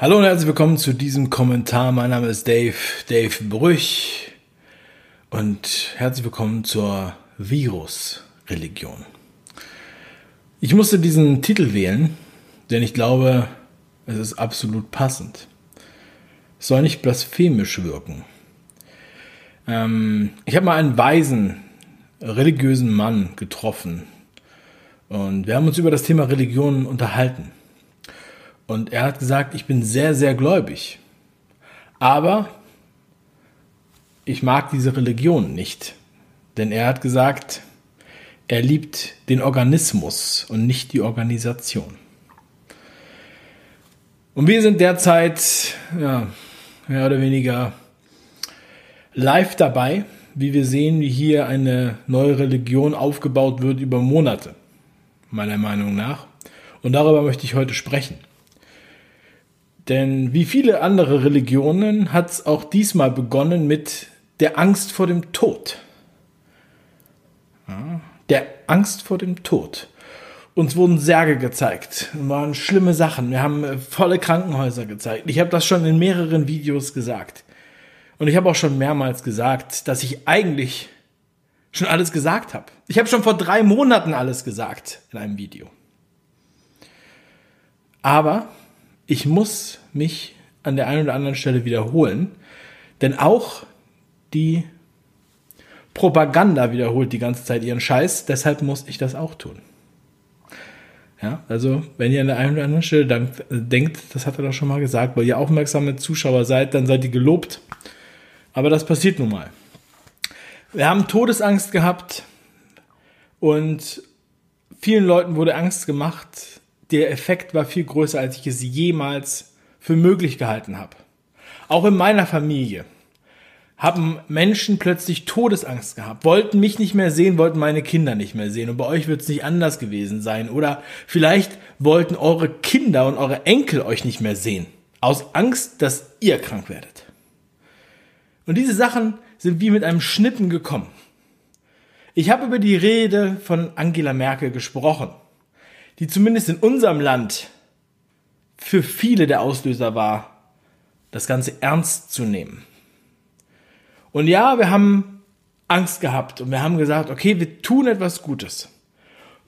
Hallo und herzlich willkommen zu diesem Kommentar. Mein Name ist Dave, Dave Brüch und herzlich willkommen zur Virus-Religion. Ich musste diesen Titel wählen, denn ich glaube, es ist absolut passend. Es soll nicht blasphemisch wirken. Ähm, ich habe mal einen weisen, religiösen Mann getroffen und wir haben uns über das Thema Religion unterhalten. Und er hat gesagt, ich bin sehr, sehr gläubig. Aber ich mag diese Religion nicht. Denn er hat gesagt, er liebt den Organismus und nicht die Organisation. Und wir sind derzeit, ja, mehr oder weniger live dabei, wie wir sehen, wie hier eine neue Religion aufgebaut wird über Monate, meiner Meinung nach. Und darüber möchte ich heute sprechen. Denn wie viele andere Religionen hat es auch diesmal begonnen mit der Angst vor dem Tod. Der Angst vor dem Tod. Uns wurden Särge gezeigt, waren schlimme Sachen. Wir haben äh, volle Krankenhäuser gezeigt. Ich habe das schon in mehreren Videos gesagt. Und ich habe auch schon mehrmals gesagt, dass ich eigentlich schon alles gesagt habe. Ich habe schon vor drei Monaten alles gesagt in einem Video. Aber ich muss mich an der einen oder anderen Stelle wiederholen, denn auch die Propaganda wiederholt die ganze Zeit ihren Scheiß, deshalb muss ich das auch tun. Ja, also wenn ihr an der einen oder anderen Stelle dankt, denkt, das hat er doch schon mal gesagt, weil ihr aufmerksame Zuschauer seid, dann seid ihr gelobt. Aber das passiert nun mal. Wir haben Todesangst gehabt und vielen Leuten wurde Angst gemacht, der Effekt war viel größer, als ich es jemals für möglich gehalten habe. Auch in meiner Familie haben Menschen plötzlich Todesangst gehabt, wollten mich nicht mehr sehen, wollten meine Kinder nicht mehr sehen. Und bei euch wird es nicht anders gewesen sein. Oder vielleicht wollten eure Kinder und eure Enkel euch nicht mehr sehen. Aus Angst, dass ihr krank werdet. Und diese Sachen sind wie mit einem Schnippen gekommen. Ich habe über die Rede von Angela Merkel gesprochen die zumindest in unserem Land für viele der Auslöser war, das Ganze ernst zu nehmen. Und ja, wir haben Angst gehabt und wir haben gesagt, okay, wir tun etwas Gutes.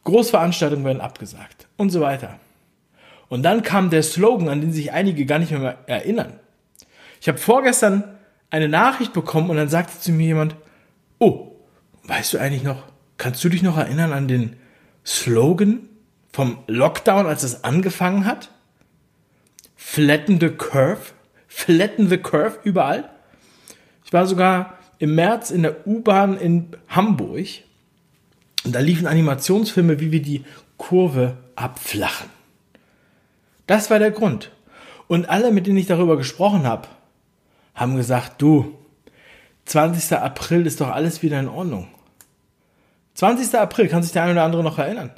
Großveranstaltungen werden abgesagt und so weiter. Und dann kam der Slogan, an den sich einige gar nicht mehr erinnern. Ich habe vorgestern eine Nachricht bekommen und dann sagte zu mir jemand, oh, weißt du eigentlich noch, kannst du dich noch erinnern an den Slogan vom Lockdown, als es angefangen hat. Flatten the Curve. Flatten the Curve überall. Ich war sogar im März in der U-Bahn in Hamburg. Und da liefen Animationsfilme, wie wir die Kurve abflachen. Das war der Grund. Und alle, mit denen ich darüber gesprochen habe, haben gesagt, du, 20. April ist doch alles wieder in Ordnung. 20. April, kann sich der eine oder andere noch erinnern?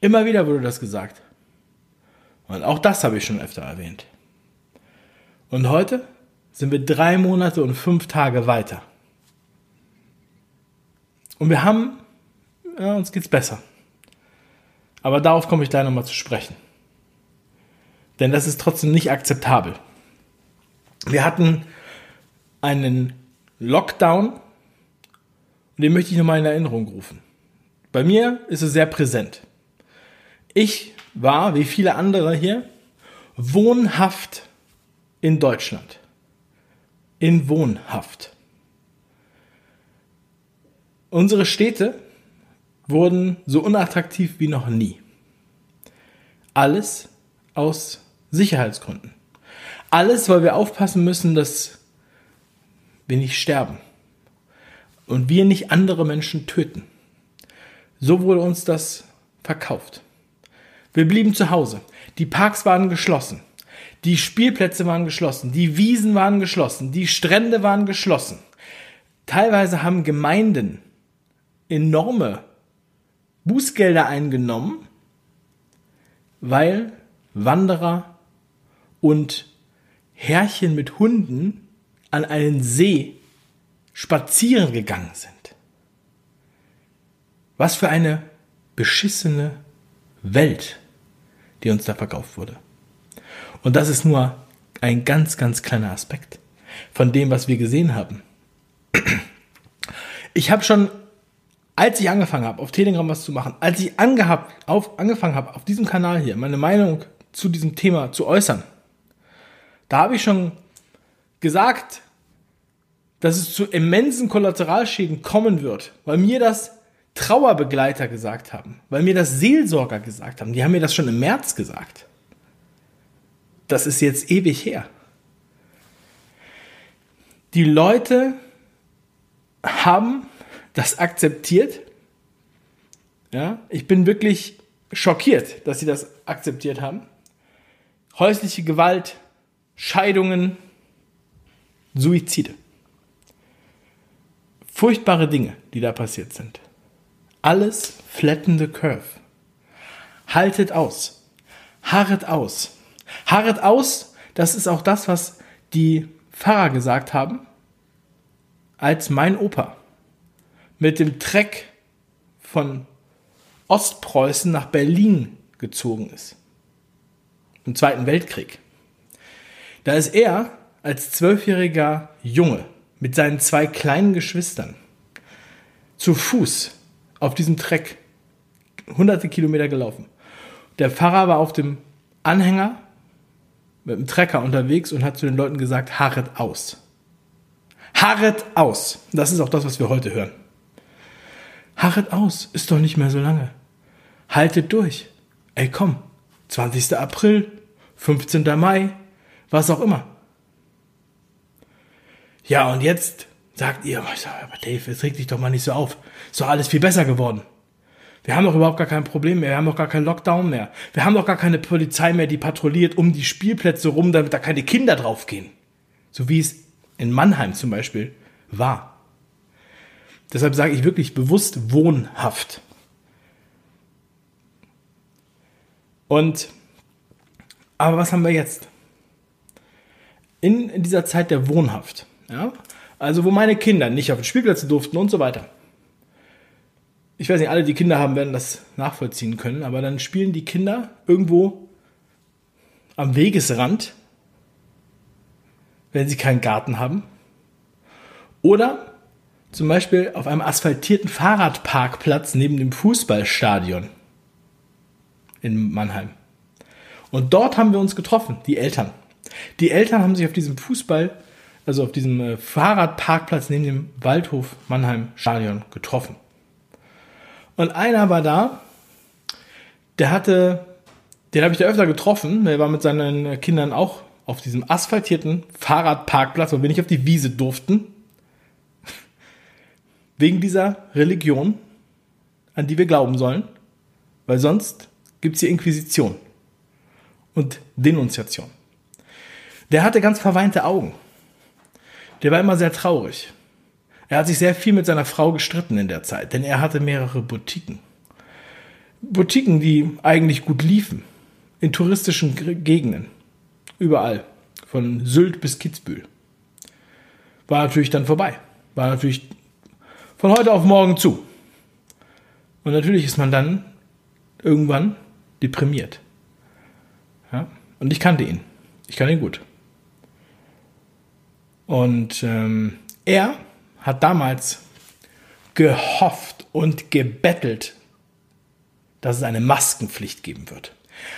Immer wieder wurde das gesagt. Und auch das habe ich schon öfter erwähnt. Und heute sind wir drei Monate und fünf Tage weiter. Und wir haben, ja, uns geht's besser. Aber darauf komme ich gleich nochmal zu sprechen. Denn das ist trotzdem nicht akzeptabel. Wir hatten einen Lockdown und den möchte ich nochmal in Erinnerung rufen. Bei mir ist es sehr präsent. Ich war, wie viele andere hier, wohnhaft in Deutschland. In Wohnhaft. Unsere Städte wurden so unattraktiv wie noch nie. Alles aus Sicherheitsgründen. Alles, weil wir aufpassen müssen, dass wir nicht sterben und wir nicht andere Menschen töten. So wurde uns das verkauft. Wir blieben zu Hause. Die Parks waren geschlossen. Die Spielplätze waren geschlossen. Die Wiesen waren geschlossen. Die Strände waren geschlossen. Teilweise haben Gemeinden enorme Bußgelder eingenommen, weil Wanderer und Herrchen mit Hunden an einen See spazieren gegangen sind. Was für eine beschissene Welt, die uns da verkauft wurde. Und das ist nur ein ganz, ganz kleiner Aspekt von dem, was wir gesehen haben. Ich habe schon, als ich angefangen habe, auf Telegram was zu machen, als ich angehabt, auf, angefangen habe, auf diesem Kanal hier meine Meinung zu diesem Thema zu äußern, da habe ich schon gesagt, dass es zu immensen Kollateralschäden kommen wird, weil mir das Trauerbegleiter gesagt haben, weil mir das Seelsorger gesagt haben. Die haben mir das schon im März gesagt. Das ist jetzt ewig her. Die Leute haben das akzeptiert. Ja, ich bin wirklich schockiert, dass sie das akzeptiert haben. Häusliche Gewalt, Scheidungen, Suizide. Furchtbare Dinge, die da passiert sind. Alles flatten the curve. Haltet aus. Harret aus. Harret aus, das ist auch das, was die Pfarrer gesagt haben, als mein Opa mit dem Treck von Ostpreußen nach Berlin gezogen ist. Im Zweiten Weltkrieg. Da ist er als zwölfjähriger Junge mit seinen zwei kleinen Geschwistern zu Fuß auf diesem Treck hunderte Kilometer gelaufen. Der Pfarrer war auf dem Anhänger mit dem Trecker unterwegs und hat zu den Leuten gesagt, harret aus. Harret aus. Das ist auch das, was wir heute hören. Harret aus, ist doch nicht mehr so lange. Haltet durch. Ey, komm. 20. April, 15. Mai, was auch immer. Ja, und jetzt sagt ihr, aber Dave, jetzt reg dich doch mal nicht so auf. Ist doch alles viel besser geworden. Wir haben doch überhaupt gar kein Problem mehr. Wir haben doch gar keinen Lockdown mehr. Wir haben doch gar keine Polizei mehr, die patrouilliert um die Spielplätze rum, damit da keine Kinder draufgehen. So wie es in Mannheim zum Beispiel war. Deshalb sage ich wirklich bewusst wohnhaft. Und, aber was haben wir jetzt? In, in dieser Zeit der Wohnhaft, ja, also wo meine Kinder nicht auf den Spielplätze durften und so weiter, ich weiß nicht, alle, die Kinder haben, werden das nachvollziehen können, aber dann spielen die Kinder irgendwo am Wegesrand, wenn sie keinen Garten haben. Oder zum Beispiel auf einem asphaltierten Fahrradparkplatz neben dem Fußballstadion in Mannheim. Und dort haben wir uns getroffen, die Eltern. Die Eltern haben sich auf diesem Fußball, also auf diesem äh, Fahrradparkplatz neben dem Waldhof Mannheim Stadion getroffen. Und einer war da, der hatte, den habe ich da öfter getroffen, der war mit seinen Kindern auch auf diesem asphaltierten Fahrradparkplatz, wo wir nicht auf die Wiese durften, wegen dieser Religion, an die wir glauben sollen, weil sonst gibt es hier Inquisition und Denunziation. Der hatte ganz verweinte Augen. Der war immer sehr traurig. Er hat sich sehr viel mit seiner Frau gestritten in der Zeit, denn er hatte mehrere Boutiquen. Boutiquen, die eigentlich gut liefen. In touristischen Gegenden. Überall. Von Sylt bis Kitzbühel. War natürlich dann vorbei. War natürlich von heute auf morgen zu. Und natürlich ist man dann irgendwann deprimiert. Ja? Und ich kannte ihn. Ich kannte ihn gut. Und ähm, er hat damals gehofft und gebettelt, dass es eine Maskenpflicht geben wird.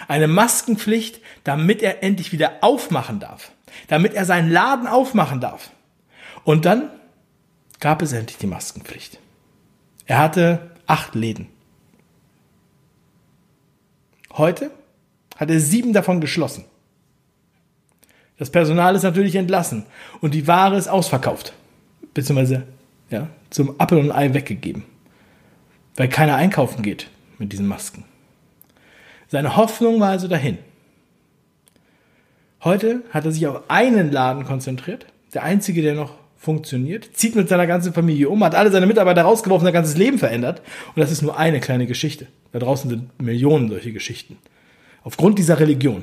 Eine Maskenpflicht, damit er endlich wieder aufmachen darf. Damit er seinen Laden aufmachen darf. Und dann gab es endlich die Maskenpflicht. Er hatte acht Läden. Heute hat er sieben davon geschlossen. Das Personal ist natürlich entlassen und die Ware ist ausverkauft beziehungsweise ja, zum Apfel und Ei weggegeben. Weil keiner einkaufen geht mit diesen Masken. Seine Hoffnung war also dahin. Heute hat er sich auf einen Laden konzentriert, der einzige, der noch funktioniert, zieht mit seiner ganzen Familie um, hat alle seine Mitarbeiter rausgeworfen, sein ganzes Leben verändert. Und das ist nur eine kleine Geschichte. Da draußen sind Millionen solche Geschichten. Aufgrund dieser Religion.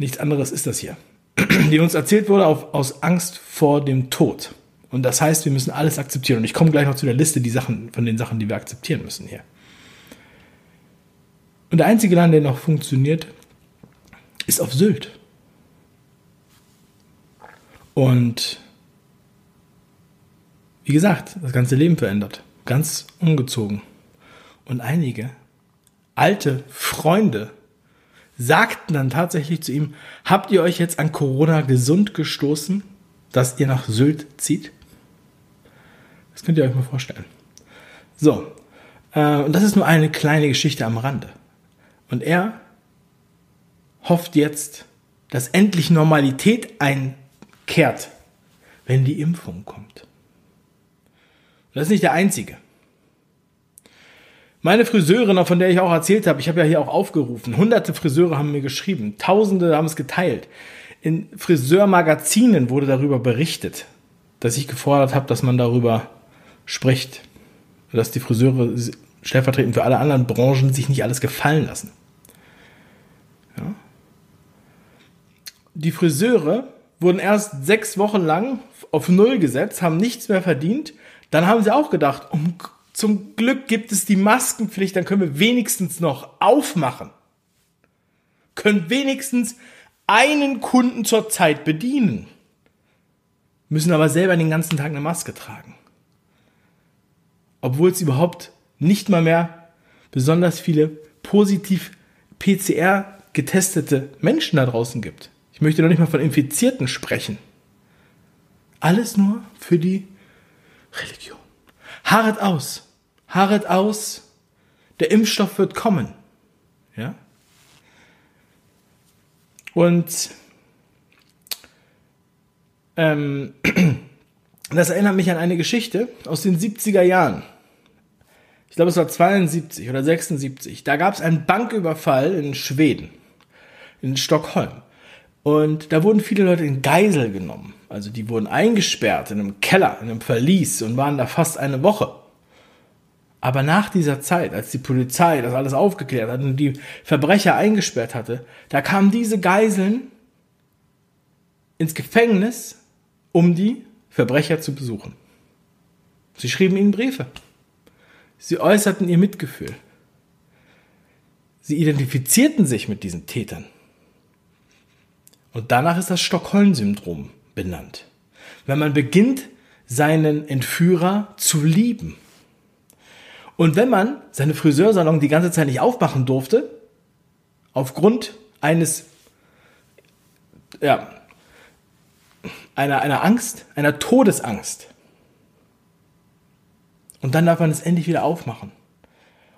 Nichts anderes ist das hier die uns erzählt wurde auf, aus Angst vor dem Tod. Und das heißt, wir müssen alles akzeptieren. Und ich komme gleich noch zu der Liste die Sachen, von den Sachen, die wir akzeptieren müssen hier. Und der einzige Land, der noch funktioniert, ist auf Sylt. Und wie gesagt, das ganze Leben verändert. Ganz ungezogen. Und einige alte Freunde sagten dann tatsächlich zu ihm, habt ihr euch jetzt an Corona gesund gestoßen, dass ihr nach Sylt zieht? Das könnt ihr euch mal vorstellen. So, äh, und das ist nur eine kleine Geschichte am Rande. Und er hofft jetzt, dass endlich Normalität einkehrt, wenn die Impfung kommt. Und das ist nicht der einzige. Meine Friseurin, von der ich auch erzählt habe, ich habe ja hier auch aufgerufen, hunderte Friseure haben mir geschrieben, tausende haben es geteilt. In Friseurmagazinen wurde darüber berichtet, dass ich gefordert habe, dass man darüber spricht. Dass die Friseure stellvertretend für alle anderen Branchen sich nicht alles gefallen lassen. Ja. Die Friseure wurden erst sechs Wochen lang auf Null gesetzt, haben nichts mehr verdient. Dann haben sie auch gedacht, um zum Glück gibt es die Maskenpflicht, dann können wir wenigstens noch aufmachen. Können wenigstens einen Kunden zur Zeit bedienen. Müssen aber selber den ganzen Tag eine Maske tragen. Obwohl es überhaupt nicht mal mehr besonders viele positiv PCR getestete Menschen da draußen gibt. Ich möchte noch nicht mal von Infizierten sprechen. Alles nur für die Religion. Harret aus harret aus, der Impfstoff wird kommen. Ja? Und ähm, das erinnert mich an eine Geschichte aus den 70er Jahren. Ich glaube, es war 72 oder 76. Da gab es einen Banküberfall in Schweden, in Stockholm. Und da wurden viele Leute in Geisel genommen. Also die wurden eingesperrt in einem Keller, in einem Verlies und waren da fast eine Woche. Aber nach dieser Zeit, als die Polizei das alles aufgeklärt hat und die Verbrecher eingesperrt hatte, da kamen diese Geiseln ins Gefängnis, um die Verbrecher zu besuchen. Sie schrieben ihnen Briefe. Sie äußerten ihr Mitgefühl. Sie identifizierten sich mit diesen Tätern. Und danach ist das Stockholm-Syndrom benannt. Wenn man beginnt, seinen Entführer zu lieben. Und wenn man seine Friseursalon die ganze Zeit nicht aufmachen durfte, aufgrund eines, ja, einer, einer Angst, einer Todesangst, und dann darf man es endlich wieder aufmachen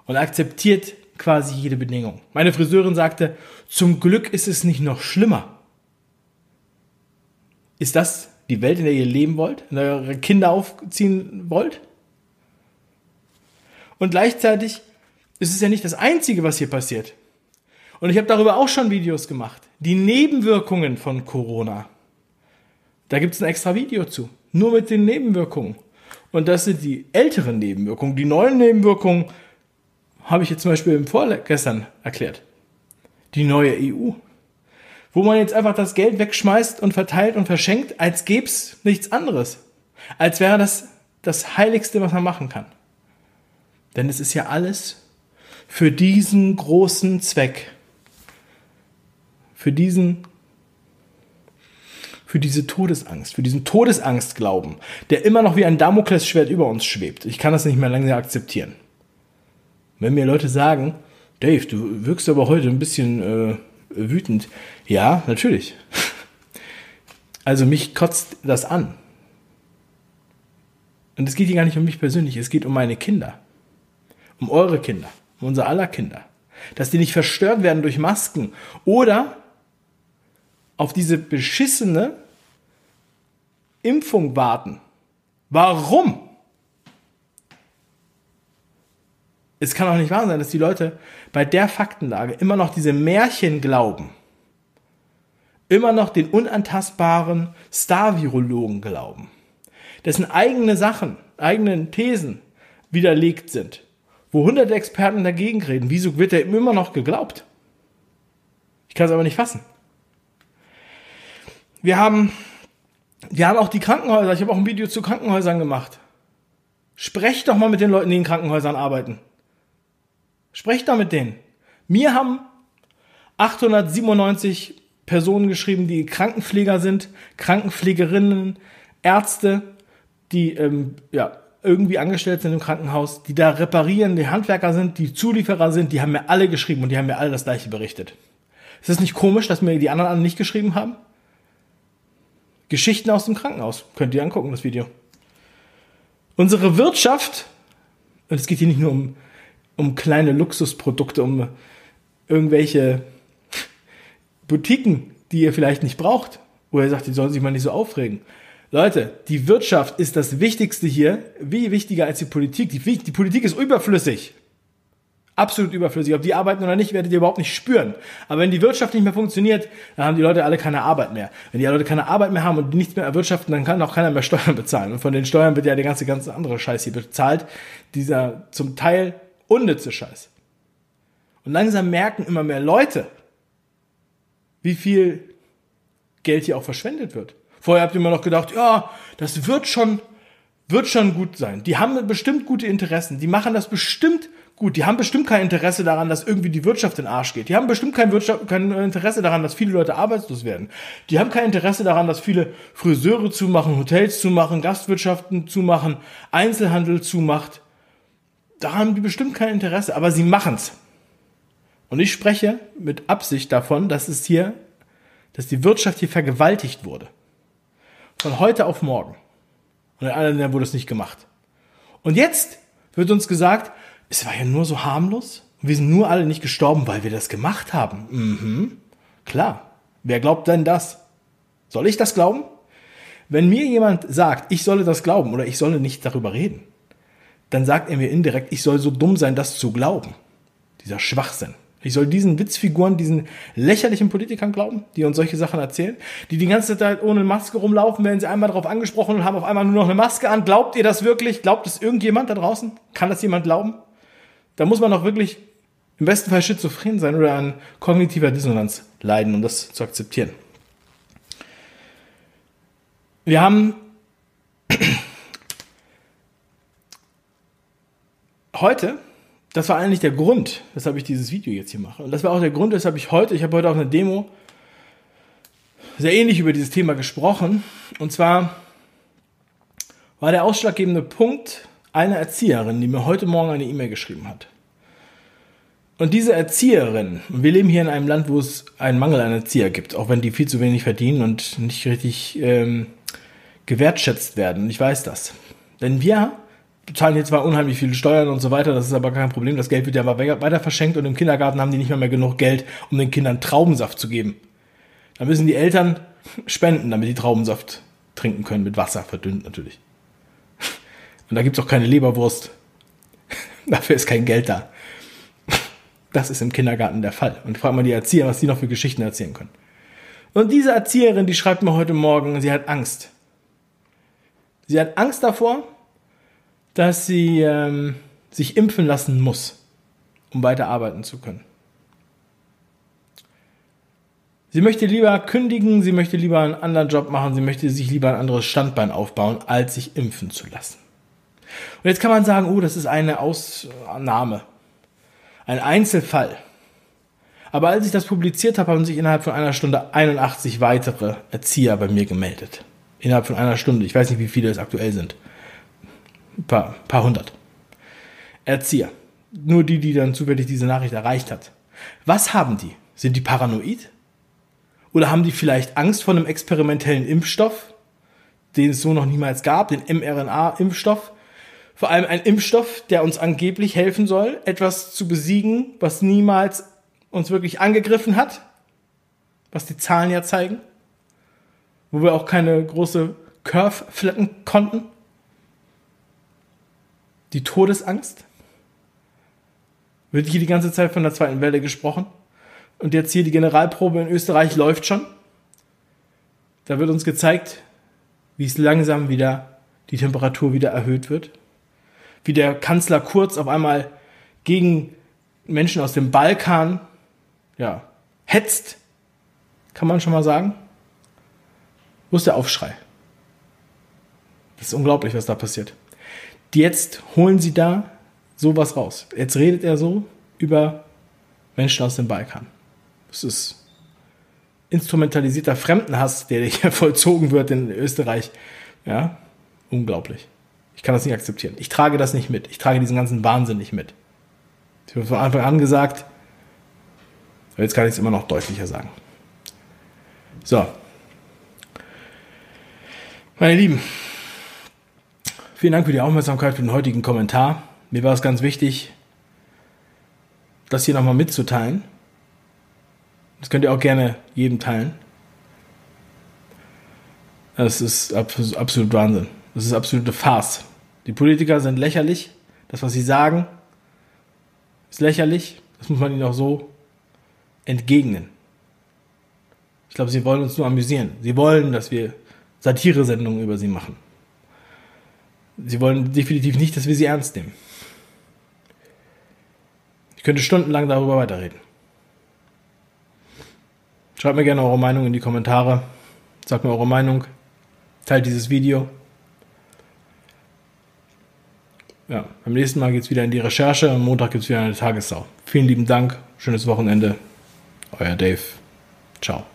und akzeptiert quasi jede Bedingung. Meine Friseurin sagte, zum Glück ist es nicht noch schlimmer. Ist das die Welt, in der ihr leben wollt, in der ihr eure Kinder aufziehen wollt? Und gleichzeitig ist es ja nicht das Einzige, was hier passiert. Und ich habe darüber auch schon Videos gemacht. Die Nebenwirkungen von Corona. Da gibt es ein extra Video zu. Nur mit den Nebenwirkungen. Und das sind die älteren Nebenwirkungen. Die neuen Nebenwirkungen habe ich jetzt zum Beispiel im Vorgestern erklärt. Die neue EU. Wo man jetzt einfach das Geld wegschmeißt und verteilt und verschenkt, als gäbe es nichts anderes. Als wäre das das Heiligste, was man machen kann. Denn es ist ja alles für diesen großen Zweck, für diesen für diese Todesangst, für diesen Todesangstglauben, der immer noch wie ein Damoklesschwert über uns schwebt. Ich kann das nicht mehr lange akzeptieren. Wenn mir Leute sagen, Dave, du wirkst aber heute ein bisschen äh, wütend. Ja, natürlich. Also mich kotzt das an. Und es geht hier gar nicht um mich persönlich, es geht um meine Kinder um eure Kinder, um unser aller Kinder. Dass die nicht verstört werden durch Masken oder auf diese beschissene Impfung warten. Warum? Es kann auch nicht wahr sein, dass die Leute bei der Faktenlage immer noch diese Märchen glauben. Immer noch den unantastbaren Star-Virologen glauben. Dessen eigene Sachen, eigenen Thesen widerlegt sind wo hunderte Experten dagegen reden. Wieso wird er immer noch geglaubt? Ich kann es aber nicht fassen. Wir haben, wir haben auch die Krankenhäuser. Ich habe auch ein Video zu Krankenhäusern gemacht. Sprecht doch mal mit den Leuten, die in Krankenhäusern arbeiten. Sprecht da mit denen. Mir haben 897 Personen geschrieben, die Krankenpfleger sind, Krankenpflegerinnen, Ärzte, die ähm, ja, irgendwie angestellt sind im Krankenhaus, die da reparieren, die Handwerker sind, die Zulieferer sind, die haben mir alle geschrieben und die haben mir alle das gleiche berichtet. Ist es nicht komisch, dass mir die anderen nicht geschrieben haben? Geschichten aus dem Krankenhaus. Könnt ihr angucken, das Video. Unsere Wirtschaft, und es geht hier nicht nur um, um kleine Luxusprodukte, um irgendwelche Boutiquen, die ihr vielleicht nicht braucht, wo ihr sagt, die sollen sich mal nicht so aufregen. Leute, die Wirtschaft ist das Wichtigste hier, wie wichtiger als die Politik. Die, die Politik ist überflüssig. Absolut überflüssig. Ob die arbeiten oder nicht, werdet ihr überhaupt nicht spüren. Aber wenn die Wirtschaft nicht mehr funktioniert, dann haben die Leute alle keine Arbeit mehr. Wenn die Leute keine Arbeit mehr haben und nichts mehr erwirtschaften, dann kann auch keiner mehr Steuern bezahlen. Und von den Steuern wird ja der ganze, ganze andere Scheiß hier bezahlt. Dieser zum Teil unnütze Scheiß. Und langsam merken immer mehr Leute, wie viel Geld hier auch verschwendet wird. Vorher habt ihr immer noch gedacht, ja, das wird schon, wird schon gut sein. Die haben bestimmt gute Interessen. Die machen das bestimmt gut. Die haben bestimmt kein Interesse daran, dass irgendwie die Wirtschaft in den Arsch geht. Die haben bestimmt kein, Wirtschaft, kein Interesse daran, dass viele Leute arbeitslos werden. Die haben kein Interesse daran, dass viele Friseure zumachen, Hotels zumachen, Gastwirtschaften zumachen, Einzelhandel zumacht. Da haben die bestimmt kein Interesse, aber sie machen's. Und ich spreche mit Absicht davon, dass es hier, dass die Wirtschaft hier vergewaltigt wurde. Von heute auf morgen. Und in anderen Ländern wurde es nicht gemacht. Und jetzt wird uns gesagt, es war ja nur so harmlos. Wir sind nur alle nicht gestorben, weil wir das gemacht haben. Mhm. Klar. Wer glaubt denn das? Soll ich das glauben? Wenn mir jemand sagt, ich solle das glauben oder ich solle nicht darüber reden, dann sagt er mir indirekt, ich soll so dumm sein, das zu glauben. Dieser Schwachsinn. Ich soll diesen Witzfiguren, diesen lächerlichen Politikern glauben, die uns solche Sachen erzählen, die die ganze Zeit ohne Maske rumlaufen, werden sie einmal darauf angesprochen und haben auf einmal nur noch eine Maske an. Glaubt ihr das wirklich? Glaubt es irgendjemand da draußen? Kann das jemand glauben? Da muss man doch wirklich im besten Fall schizophren sein oder an kognitiver Dissonanz leiden, um das zu akzeptieren. Wir haben heute das war eigentlich der Grund, weshalb ich dieses Video jetzt hier mache. Und das war auch der Grund, weshalb ich heute, ich habe heute auf einer Demo sehr ähnlich über dieses Thema gesprochen. Und zwar war der ausschlaggebende Punkt eine Erzieherin, die mir heute Morgen eine E-Mail geschrieben hat. Und diese Erzieherin, und wir leben hier in einem Land, wo es einen Mangel an Erzieher gibt, auch wenn die viel zu wenig verdienen und nicht richtig ähm, gewertschätzt werden. Ich weiß das. Denn wir bezahlen hier zwar unheimlich viele Steuern und so weiter, das ist aber kein Problem. Das Geld wird ja aber weiter verschenkt und im Kindergarten haben die nicht mehr, mehr genug Geld, um den Kindern Traubensaft zu geben. Da müssen die Eltern spenden, damit die Traubensaft trinken können, mit Wasser verdünnt natürlich. Und da gibt's auch keine Leberwurst. Dafür ist kein Geld da. Das ist im Kindergarten der Fall. Und frag mal die Erzieher, was die noch für Geschichten erzählen können. Und diese Erzieherin, die schreibt mir heute Morgen, sie hat Angst. Sie hat Angst davor, dass sie ähm, sich impfen lassen muss, um weiter arbeiten zu können. Sie möchte lieber kündigen, sie möchte lieber einen anderen Job machen, sie möchte sich lieber ein anderes Standbein aufbauen, als sich impfen zu lassen. Und jetzt kann man sagen, oh, das ist eine Ausnahme, ein Einzelfall. Aber als ich das publiziert habe, haben sich innerhalb von einer Stunde 81 weitere Erzieher bei mir gemeldet. Innerhalb von einer Stunde. Ich weiß nicht, wie viele es aktuell sind. Paar, paar hundert. Erzieher. Nur die, die dann zufällig diese Nachricht erreicht hat. Was haben die? Sind die paranoid? Oder haben die vielleicht Angst vor einem experimentellen Impfstoff, den es so noch niemals gab, den mRNA-Impfstoff? Vor allem ein Impfstoff, der uns angeblich helfen soll, etwas zu besiegen, was niemals uns wirklich angegriffen hat, was die Zahlen ja zeigen, wo wir auch keine große Curve flatten konnten die Todesangst. Wird hier die ganze Zeit von der zweiten Welle gesprochen. Und jetzt hier die Generalprobe in Österreich läuft schon. Da wird uns gezeigt, wie es langsam wieder die Temperatur wieder erhöht wird. Wie der Kanzler Kurz auf einmal gegen Menschen aus dem Balkan, ja, hetzt. Kann man schon mal sagen. Wo ist der Aufschrei? Das ist unglaublich, was da passiert jetzt holen sie da sowas raus. Jetzt redet er so über Menschen aus dem Balkan. Das ist instrumentalisierter Fremdenhass, der hier vollzogen wird in Österreich. Ja, unglaublich. Ich kann das nicht akzeptieren. Ich trage das nicht mit. Ich trage diesen ganzen Wahnsinn nicht mit. Ich habe von Anfang an gesagt, aber jetzt kann ich es immer noch deutlicher sagen. So. Meine Lieben, vielen Dank für die Aufmerksamkeit für den heutigen Kommentar. Mir war es ganz wichtig, das hier nochmal mitzuteilen. Das könnt ihr auch gerne jedem teilen. Das ist absolut Wahnsinn. Das ist absolute Farce. Die Politiker sind lächerlich. Das, was sie sagen, ist lächerlich. Das muss man ihnen auch so entgegnen. Ich glaube, sie wollen uns nur amüsieren. Sie wollen, dass wir Satire-Sendungen über sie machen. Sie wollen definitiv nicht, dass wir sie ernst nehmen. Ich könnte stundenlang darüber weiterreden. Schreibt mir gerne eure Meinung in die Kommentare. Sagt mir eure Meinung. Teilt dieses Video. Ja, beim nächsten Mal geht es wieder in die Recherche. Am Montag gibt es wieder eine Tagessau. Vielen lieben Dank. Schönes Wochenende. Euer Dave. Ciao.